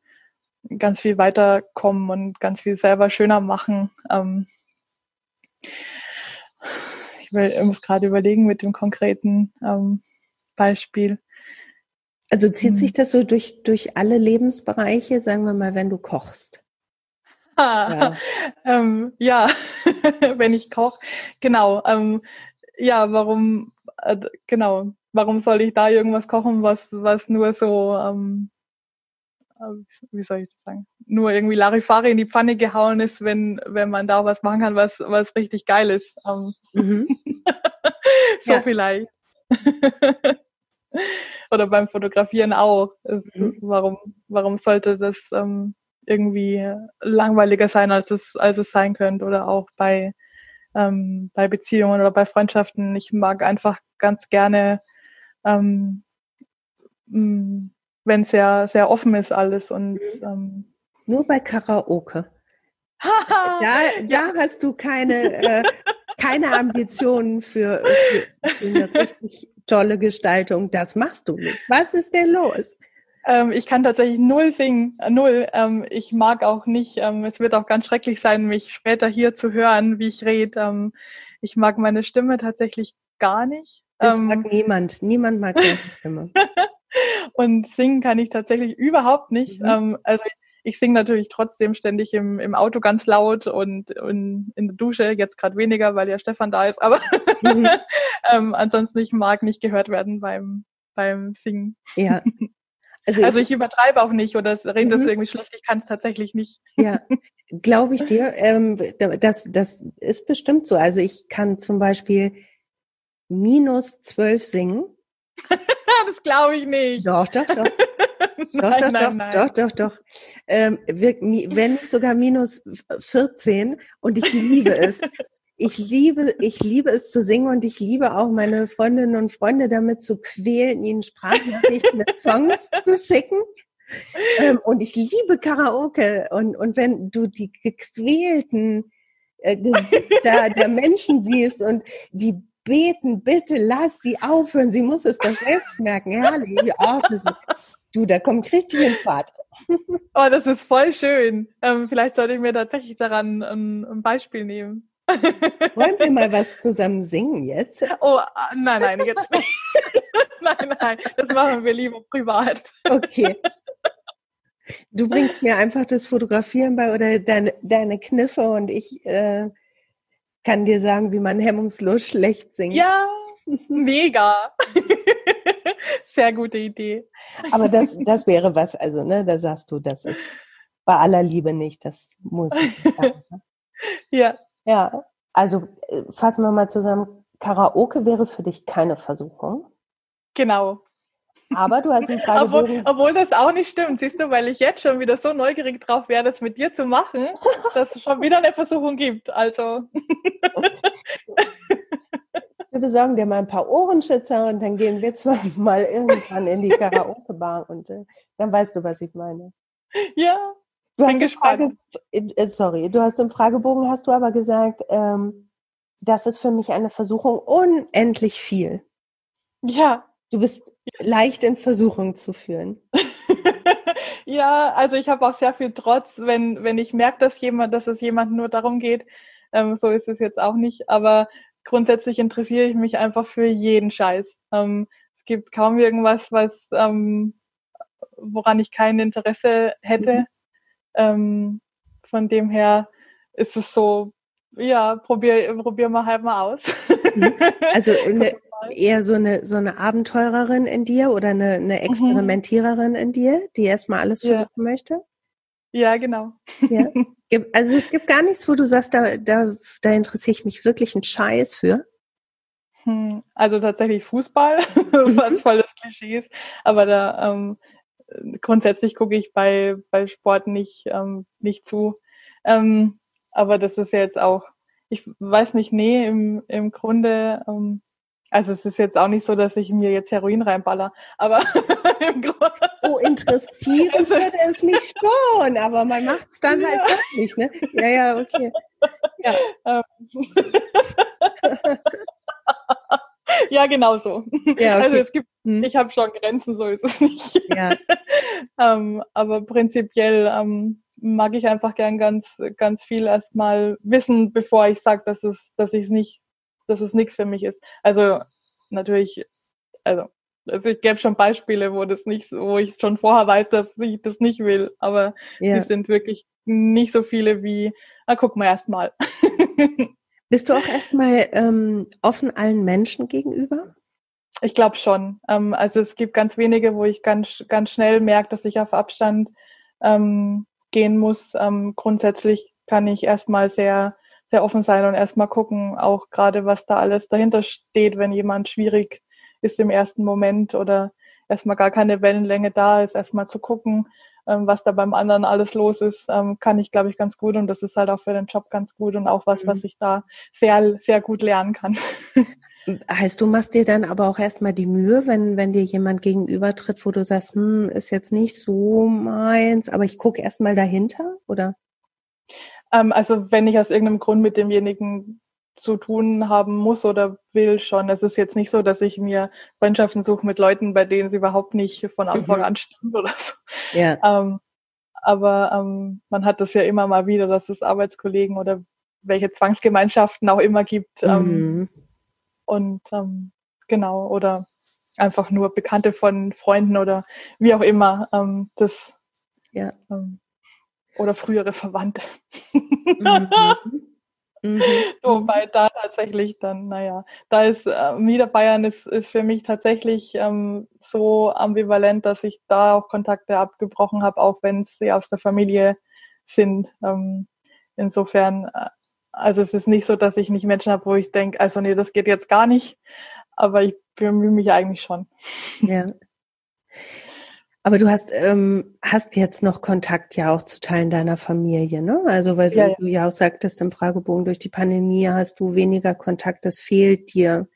ganz viel weiterkommen und ganz viel selber schöner machen. Ähm, ich, will, ich muss gerade überlegen mit dem konkreten ähm, Beispiel. Also zieht sich hm. das so durch, durch alle Lebensbereiche, sagen wir mal, wenn du kochst? ja, ähm, ja. wenn ich koche. Genau. Ähm, ja, warum, äh, genau, warum soll ich da irgendwas kochen, was, was nur so, ähm, äh, wie soll ich das sagen, nur irgendwie Larifari in die Pfanne gehauen ist, wenn, wenn man da was machen kann, was, was richtig geil ist. Ähm, mhm. so ja. vielleicht. Oder beim Fotografieren auch. Mhm. Warum, warum sollte das ähm, irgendwie langweiliger sein, als es, als es sein könnte? Oder auch bei, ähm, bei Beziehungen oder bei Freundschaften. Ich mag einfach ganz gerne, ähm, mm, wenn es sehr, sehr offen ist alles und mhm. ähm, nur bei Karaoke. da, da hast du keine, äh, keine Ambitionen für, für, für eine richtig tolle Gestaltung. Das machst du nicht. Was ist denn los? Ähm, ich kann tatsächlich null singen, äh, null. Ähm, ich mag auch nicht, ähm, es wird auch ganz schrecklich sein, mich später hier zu hören, wie ich rede. Ähm, ich mag meine Stimme tatsächlich gar nicht. Das ähm, mag niemand. Niemand mag seine Stimme. und singen kann ich tatsächlich überhaupt nicht. Mhm. Ähm, also ich, ich singe natürlich trotzdem ständig im, im Auto ganz laut und, und in der Dusche, jetzt gerade weniger, weil ja Stefan da ist, aber mhm. ähm, ansonsten ich mag nicht gehört werden beim, beim Singen. Ja, Also, also ich, ich, übertreibe auch nicht oder rede mhm. das irgendwie schlecht, ich kann es tatsächlich nicht. Ja, glaube ich dir. Ähm, das, das ist bestimmt so. Also ich kann zum Beispiel minus zwölf singen. das glaube ich nicht. Doch, doch, doch. nein, doch, doch, nein, doch, nein. doch, doch, doch. Ähm, wenn nicht sogar minus 14 und ich liebe es ich liebe, ich liebe es zu singen und ich liebe auch meine Freundinnen und Freunde damit zu quälen, ihnen Sprachnachrichten mit Songs zu schicken. Ähm, und ich liebe Karaoke. Und, und wenn du die gequälten äh, Gesichter der Menschen siehst und die beten, bitte lass sie aufhören, sie muss es doch selbst merken. Herrlich. Oh, du, da kommt richtig in Fahrt. Oh, das ist voll schön. Ähm, vielleicht sollte ich mir tatsächlich daran ein, ein Beispiel nehmen. Wollen wir mal was zusammen singen jetzt? Oh, ah, nein, nein, jetzt nicht. nein, nein, das machen wir lieber privat. Okay. Du bringst mir einfach das Fotografieren bei oder deine, deine Kniffe und ich äh, kann dir sagen, wie man hemmungslos schlecht singt. Ja, mega. Sehr gute Idee. Aber das, das wäre was, also, ne, da sagst du, das ist bei aller Liebe nicht, das muss ich sagen. Ne? Ja. Ja, also äh, fassen wir mal zusammen. Karaoke wäre für dich keine Versuchung. Genau. Aber du hast einen Fragebogen. Obwohl, obwohl das auch nicht stimmt, siehst du, weil ich jetzt schon wieder so neugierig drauf wäre, das mit dir zu machen, dass es schon wieder eine Versuchung gibt. Also. Wir besorgen dir mal ein paar Ohrenschützer und dann gehen wir zwar mal irgendwann in die Karaoke-Bar und äh, dann weißt du, was ich meine. Ja, Du Bin hast Frage, äh, sorry, du hast im Fragebogen hast du aber gesagt, ähm, das ist für mich eine Versuchung unendlich viel. Ja. Du bist leicht in Versuchung zu führen. ja, also ich habe auch sehr viel Trotz, wenn, wenn ich merke, dass jemand, dass es jemandem nur darum geht. Ähm, so ist es jetzt auch nicht. Aber grundsätzlich interessiere ich mich einfach für jeden Scheiß. Ähm, es gibt kaum irgendwas, was ähm, woran ich kein Interesse hätte. Mhm. Ähm, von dem her ist es so, ja, probier, probier mal halt mal aus. Mhm. Also eine, eher so eine, so eine Abenteurerin in dir oder eine, eine mhm. Experimentiererin in dir, die erstmal alles versuchen ja. möchte? Ja, genau. Ja. Also es gibt gar nichts, wo du sagst, da, da, da interessiere ich mich wirklich einen Scheiß für. Hm, also tatsächlich Fußball, was mhm. voll das Klischee ist. Aber da ähm, grundsätzlich gucke ich bei, bei Sport nicht, ähm, nicht zu. Ähm, aber das ist jetzt auch, ich weiß nicht, nee, im, im Grunde, ähm, also es ist jetzt auch nicht so, dass ich mir jetzt Heroin reinballer, aber im Grunde. Oh, interessieren also, würde es mich schon, aber man macht es dann halt ja. halt doch nicht, ne? Ja, ja, okay. Ja. Ähm. ja, genau so. Ja, okay. Also es gibt, hm. ich habe schon Grenzen, so ist es nicht. Ja. ähm, aber prinzipiell ähm, mag ich einfach gern ganz, ganz viel erstmal wissen, bevor ich sage, dass es, dass ich es nicht, dass es nichts für mich ist. Also natürlich, also also ich gäbe schon Beispiele, wo das nicht, wo ich schon vorher weiß, dass ich das nicht will, aber ja. die sind wirklich nicht so viele wie, na guck mal erst mal. Bist du auch erstmal ähm, offen allen Menschen gegenüber? Ich glaube schon. Ähm, also es gibt ganz wenige, wo ich ganz, ganz schnell merke, dass ich auf Abstand ähm, gehen muss. Ähm, grundsätzlich kann ich erstmal sehr, sehr offen sein und erstmal gucken, auch gerade was da alles dahinter steht, wenn jemand schwierig ist im ersten Moment oder erstmal gar keine Wellenlänge da ist, erstmal zu gucken, ähm, was da beim anderen alles los ist, ähm, kann ich, glaube ich, ganz gut und das ist halt auch für den Job ganz gut und auch was, mhm. was ich da sehr, sehr gut lernen kann. Heißt, du machst dir dann aber auch erstmal die Mühe, wenn, wenn dir jemand gegenübertritt, wo du sagst, hm, ist jetzt nicht so meins, aber ich gucke erstmal dahinter, oder? Ähm, also wenn ich aus irgendeinem Grund mit demjenigen zu tun haben muss oder will schon. Es ist jetzt nicht so, dass ich mir Freundschaften suche mit Leuten, bei denen sie überhaupt nicht von Anfang mhm. an stimmt oder so. Ja. Ähm, aber ähm, man hat das ja immer mal wieder, dass es Arbeitskollegen oder welche Zwangsgemeinschaften auch immer gibt. Ähm, mhm. Und ähm, genau, oder einfach nur Bekannte von Freunden oder wie auch immer. Ähm, das ja. Oder frühere Verwandte. Mhm. Mhm. Wobei da tatsächlich dann, naja, da ist äh, Niederbayern ist, ist für mich tatsächlich ähm, so ambivalent, dass ich da auch Kontakte abgebrochen habe, auch wenn sie aus der Familie sind. Ähm, insofern, äh, also es ist nicht so, dass ich nicht Menschen habe, wo ich denke, also nee, das geht jetzt gar nicht, aber ich bemühe mich eigentlich schon. Ja. Aber du hast, ähm, hast jetzt noch Kontakt ja auch zu Teilen deiner Familie, ne? Also weil ja, du, ja. ja auch sagtest im Fragebogen, durch die Pandemie hast du weniger Kontakt, das fehlt dir.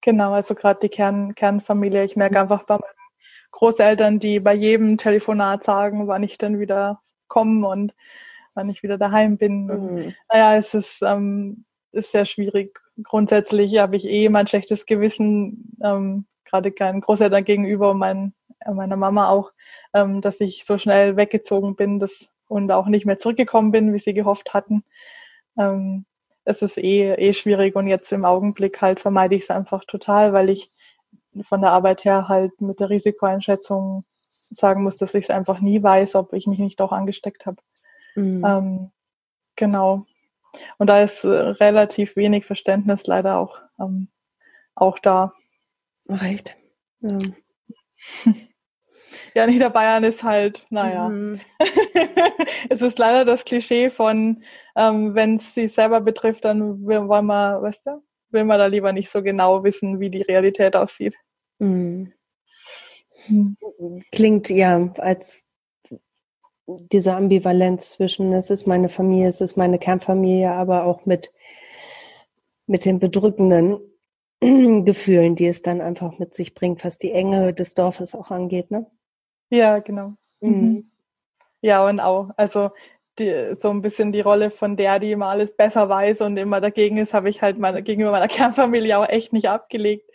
Genau, also gerade die Kern, Kernfamilie. Ich merke einfach bei meinen Großeltern, die bei jedem Telefonat sagen, wann ich dann wieder komme und wann ich wieder daheim bin. Mhm. naja, es ist, ähm, ist sehr schwierig. Grundsätzlich habe ich eh mein schlechtes Gewissen, ähm, gerade keinen Großeltern gegenüber und mein, äh, meiner Mama auch, ähm, dass ich so schnell weggezogen bin das, und auch nicht mehr zurückgekommen bin, wie sie gehofft hatten. Ähm, es ist eh, eh schwierig und jetzt im Augenblick halt vermeide ich es einfach total, weil ich von der Arbeit her halt mit der Risikoeinschätzung sagen muss, dass ich es einfach nie weiß, ob ich mich nicht doch angesteckt habe. Mhm. Ähm, genau. Und da ist äh, relativ wenig Verständnis leider auch, ähm, auch da. Recht. Ja. Ja, Niederbayern ist halt, naja. Mhm. es ist leider das Klischee von, ähm, wenn es sie selber betrifft, dann wollen wir, weißt du, will man da lieber nicht so genau wissen, wie die Realität aussieht. Mhm. Klingt ja als diese Ambivalenz zwischen, es ist meine Familie, es ist meine Kernfamilie, aber auch mit, mit den bedrückenden Gefühlen, die es dann einfach mit sich bringt, was die Enge des Dorfes auch angeht, ne? Ja, genau. Mhm. mhm. Ja, und auch, also die, so ein bisschen die Rolle von der, die immer alles besser weiß und immer dagegen ist, habe ich halt meine, gegenüber meiner Kernfamilie auch echt nicht abgelegt.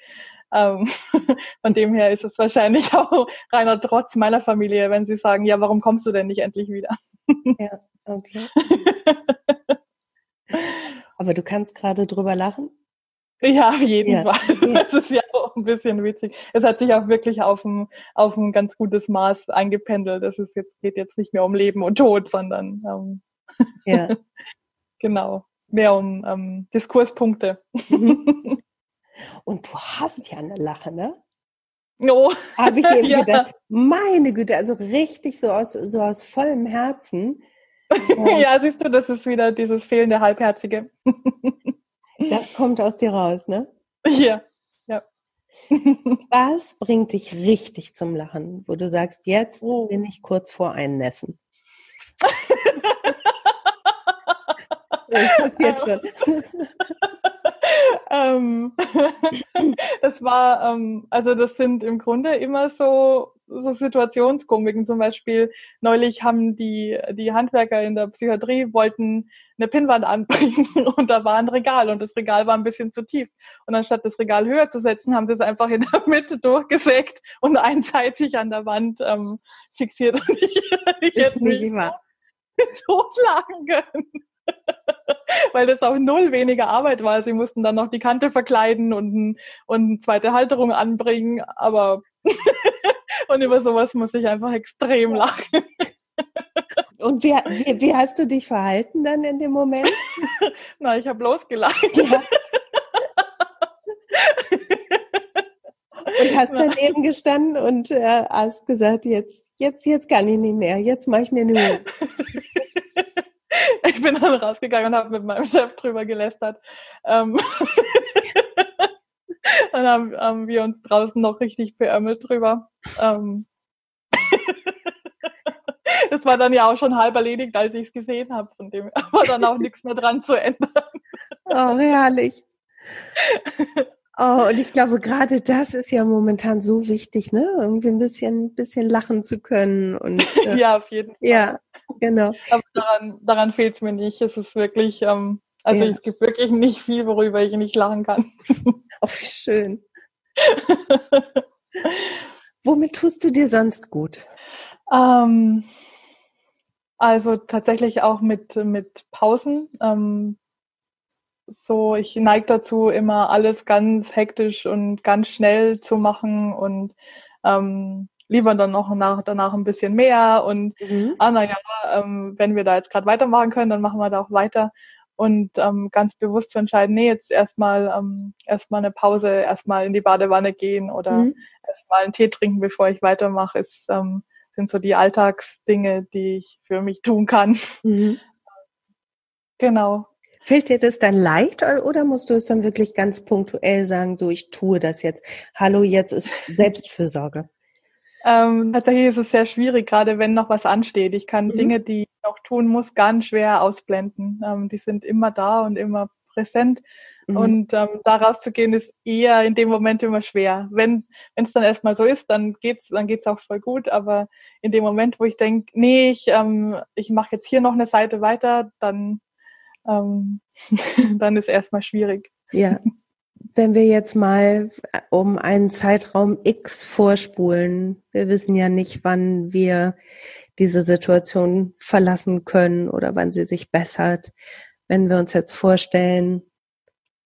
Ähm, von dem her ist es wahrscheinlich auch reiner Trotz meiner Familie, wenn sie sagen, ja, warum kommst du denn nicht endlich wieder? ja, okay. Aber du kannst gerade drüber lachen? Ja, auf jeden ja. Fall. Das ist ja auch ein bisschen witzig. Es hat sich auch wirklich auf ein, auf ein ganz gutes Maß eingependelt. Es ist jetzt, geht jetzt nicht mehr um Leben und Tod, sondern ähm, ja. genau, mehr um ähm, Diskurspunkte. Mhm. Und du hast ja eine Lache, ne? No. Habe ich eben ja. gedacht, meine Güte, also richtig so aus, so aus vollem Herzen. ja, siehst du, das ist wieder dieses fehlende Halbherzige. Das kommt aus dir raus, ne? Ja, ja. Was bringt dich richtig zum Lachen, wo du sagst, jetzt oh. bin ich kurz vor Einnässen? das passiert schon. ähm, das war, ähm, also das sind im Grunde immer so, so Situationskomiken. Zum Beispiel neulich haben die, die Handwerker in der Psychiatrie wollten eine Pinnwand anbringen und da war ein Regal und das Regal war ein bisschen zu tief. Und anstatt das Regal höher zu setzen, haben sie es einfach in der Mitte durchgesägt und einseitig an der Wand ähm, fixiert. Und ich, ich hätte nicht immer. totlachen können. weil das auch null weniger Arbeit war. Sie mussten dann noch die Kante verkleiden und, und eine zweite Halterung anbringen, aber und über sowas muss ich einfach extrem lachen. Und wie, wie, wie, hast du dich verhalten dann in dem Moment? Na, ich habe losgelacht. Ja. und hast daneben gestanden und äh, hast gesagt, jetzt, jetzt, jetzt kann ich nicht mehr, jetzt mache ich mir eine ich bin dann rausgegangen und habe mit meinem Chef drüber gelästert. Ähm dann haben, haben, wir uns draußen noch richtig beömmelt drüber. Ähm das war dann ja auch schon halb erledigt, als ich es gesehen habe. Von dem war dann auch nichts mehr dran zu ändern. Oh, herrlich. Oh, und ich glaube, gerade das ist ja momentan so wichtig, ne? Irgendwie ein bisschen, bisschen lachen zu können. Und, äh, ja, auf jeden Fall. Ja, genau. Aber daran, daran fehlt es mir nicht. Es ist wirklich, ähm, also ja. es gibt wirklich nicht viel, worüber ich nicht lachen kann. Oh, wie schön. Womit tust du dir sonst gut? Ähm, also tatsächlich auch mit, mit Pausen. Ähm, so, ich neige dazu, immer alles ganz hektisch und ganz schnell zu machen und ähm, lieber dann noch nach, danach ein bisschen mehr und mhm. ah naja, ähm, wenn wir da jetzt gerade weitermachen können, dann machen wir da auch weiter und ähm, ganz bewusst zu entscheiden, nee, jetzt erstmal ähm, erstmal eine Pause, erstmal in die Badewanne gehen oder mhm. erstmal einen Tee trinken, bevor ich weitermache, ist ähm, sind so die Alltagsdinge, die ich für mich tun kann. Mhm. Genau. Fällt dir das dann leicht oder musst du es dann wirklich ganz punktuell sagen, so ich tue das jetzt? Hallo, jetzt ist Selbstfürsorge. Ähm, tatsächlich ist es sehr schwierig, gerade wenn noch was ansteht. Ich kann mhm. Dinge, die ich noch tun muss, ganz schwer ausblenden. Ähm, die sind immer da und immer präsent. Mhm. Und ähm, da rauszugehen ist eher in dem Moment immer schwer. Wenn es dann erstmal so ist, dann geht's, dann geht's auch voll gut. Aber in dem Moment, wo ich denke, nee, ich, ähm, ich mache jetzt hier noch eine Seite weiter, dann ähm, dann ist erstmal schwierig. Ja. Wenn wir jetzt mal um einen Zeitraum X vorspulen, wir wissen ja nicht, wann wir diese Situation verlassen können oder wann sie sich bessert. Wenn wir uns jetzt vorstellen,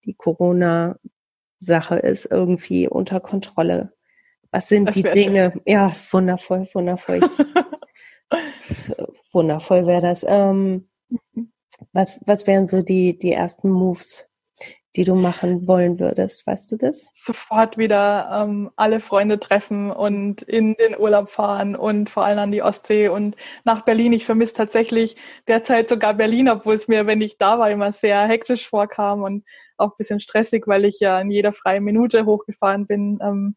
die Corona-Sache ist irgendwie unter Kontrolle. Was sind die Dinge? Ja, wundervoll, wundervoll. wundervoll wäre das. Ähm, mhm. Was, was wären so die, die ersten Moves, die du machen wollen würdest? Weißt du das? Sofort wieder ähm, alle Freunde treffen und in den Urlaub fahren und vor allem an die Ostsee und nach Berlin. Ich vermisse tatsächlich derzeit sogar Berlin, obwohl es mir, wenn ich da war, immer sehr hektisch vorkam und auch ein bisschen stressig, weil ich ja in jeder freien Minute hochgefahren bin ähm,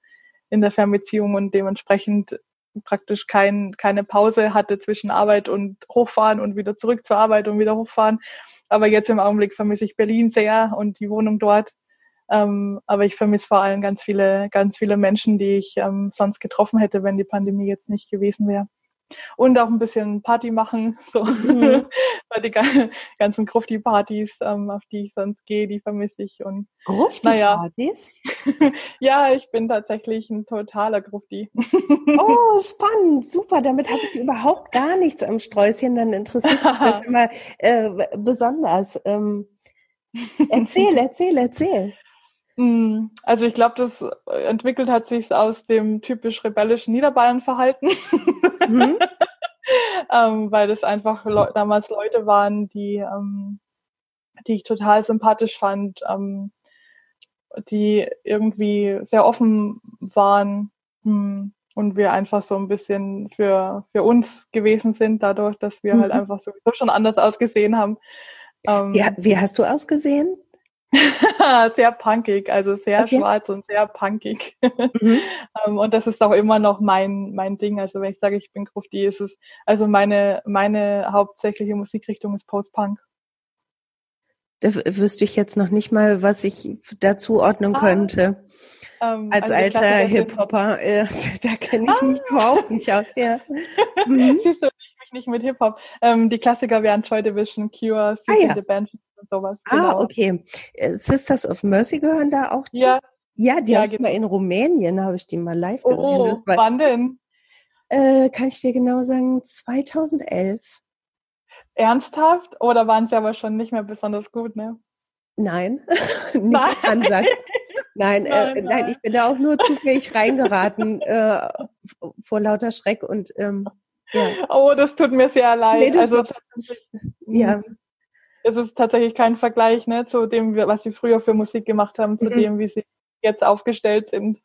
in der Fernbeziehung und dementsprechend praktisch kein, keine Pause hatte zwischen Arbeit und Hochfahren und wieder zurück zur Arbeit und wieder hochfahren. Aber jetzt im Augenblick vermisse ich Berlin sehr und die Wohnung dort. Ähm, aber ich vermisse vor allem ganz viele, ganz viele Menschen, die ich ähm, sonst getroffen hätte, wenn die Pandemie jetzt nicht gewesen wäre und auch ein bisschen Party machen. So. Mhm. die ganzen Grufti-Partys, ähm, auf die ich sonst gehe, die vermisse ich. Und Grufti-Partys? Naja. ja, ich bin tatsächlich ein totaler Grufti. oh, spannend, super. Damit habe ich überhaupt gar nichts am Sträußchen. Dann interessiert mich das immer äh, besonders. Ähm, erzähl, erzähl, erzähl. Mm, also ich glaube, das entwickelt hat sich aus dem typisch rebellischen Niederbayern-Verhalten, mhm. ähm, weil das einfach Le damals Leute waren, die, ähm, die ich total sympathisch fand, ähm, die irgendwie sehr offen waren hm, und wir einfach so ein bisschen für, für uns gewesen sind, dadurch, dass wir halt mhm. halt einfach sowieso schon anders ausgesehen haben. Ähm, ja, wie hast du ausgesehen? sehr punkig, also sehr okay. schwarz und sehr punkig. Mhm. Um, ähm, und das ist auch immer noch mein, mein Ding. Also wenn ich sage, ich bin Grufti, ist es, also meine, meine hauptsächliche Musikrichtung ist Post-Punk. Da wüsste ich jetzt noch nicht mal, was ich dazu ordnen ah, könnte. Ähm, Als also alter Hip-Hopper, äh, da kenne ich mich ah. überhaupt nicht aus. Ja. Mhm. Siehst du, ich mich nicht mit Hip-Hop. Ähm, die Klassiker wären Joy Division, Cure, ah, ja. the Band und sowas. Ah, genau. okay. Äh, Sisters of Mercy gehören da auch zu? Ja. Ja, die ja, habe ich mal in Rumänien, habe ich die mal live gesehen. Oh, oh war, wann denn? Äh, kann ich dir genau sagen, 2011. Ernsthaft? Oder waren sie aber schon nicht mehr besonders gut, ne? Nein, nicht nein. Ansatz. Nein, äh, nein, nein, ich bin da auch nur zufällig reingeraten äh, vor lauter Schreck und ähm, ja. Oh, das tut mir sehr leid. Nee, also das, ja. Es ist tatsächlich kein Vergleich ne, zu dem, was sie früher für Musik gemacht haben, zu mhm. dem, wie sie jetzt aufgestellt sind.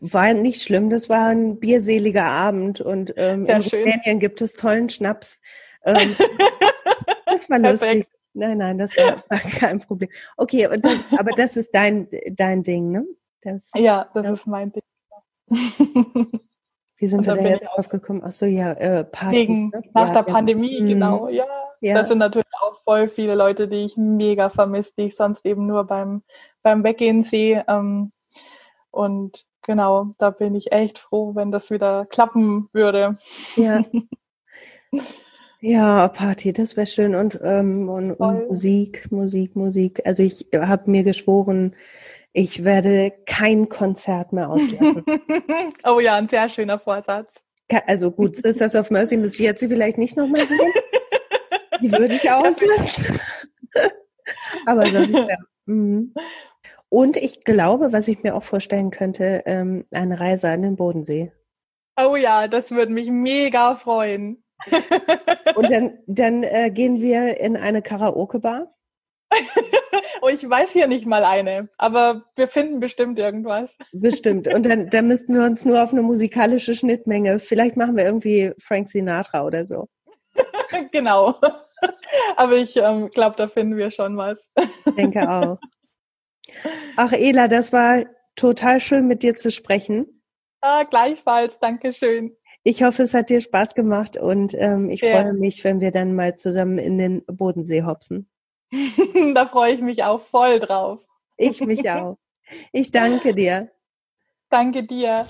War nicht schlimm, das war ein bierseliger Abend und ähm, in schön. Rumänien gibt es tollen Schnaps. Ähm, das war lustig. Nein, nein, das war, war kein Problem. Okay, das, aber das ist dein, dein Ding, ne? Das, ja, das ja. ist mein Ding. Wie sind wir da jetzt drauf gekommen? Ach so, ja, äh, Party. Wegen, ne? Nach ja, der Pandemie, ja. genau, ja. Ja. Das sind natürlich auch voll viele Leute, die ich mega vermisse, die ich sonst eben nur beim, beim Weggehen sehe. Ähm, und genau, da bin ich echt froh, wenn das wieder klappen würde. Ja. Ja, Party, das wäre schön. Und, ähm, und, und, Musik, Musik, Musik. Also ich habe mir geschworen, ich werde kein Konzert mehr auslassen. oh ja, ein sehr schöner Vorsatz. Also gut, ist das of Mercy muss ich jetzt vielleicht nicht nochmal sehen. Die würde ich auslassen. Aber so. Ja. Mhm. Und ich glaube, was ich mir auch vorstellen könnte, ähm, eine Reise an den Bodensee. Oh ja, das würde mich mega freuen. Und dann, dann äh, gehen wir in eine Karaoke-Bar. oh, ich weiß hier nicht mal eine, aber wir finden bestimmt irgendwas. Bestimmt. Und dann, dann müssten wir uns nur auf eine musikalische Schnittmenge, vielleicht machen wir irgendwie Frank Sinatra oder so. genau. Aber ich ähm, glaube, da finden wir schon was. Ich denke auch. Ach, Ela, das war total schön, mit dir zu sprechen. Ah, gleichfalls, Dankeschön. Ich hoffe, es hat dir Spaß gemacht und ähm, ich ja. freue mich, wenn wir dann mal zusammen in den Bodensee hopsen. da freue ich mich auch voll drauf. Ich mich auch. Ich danke dir. Danke dir.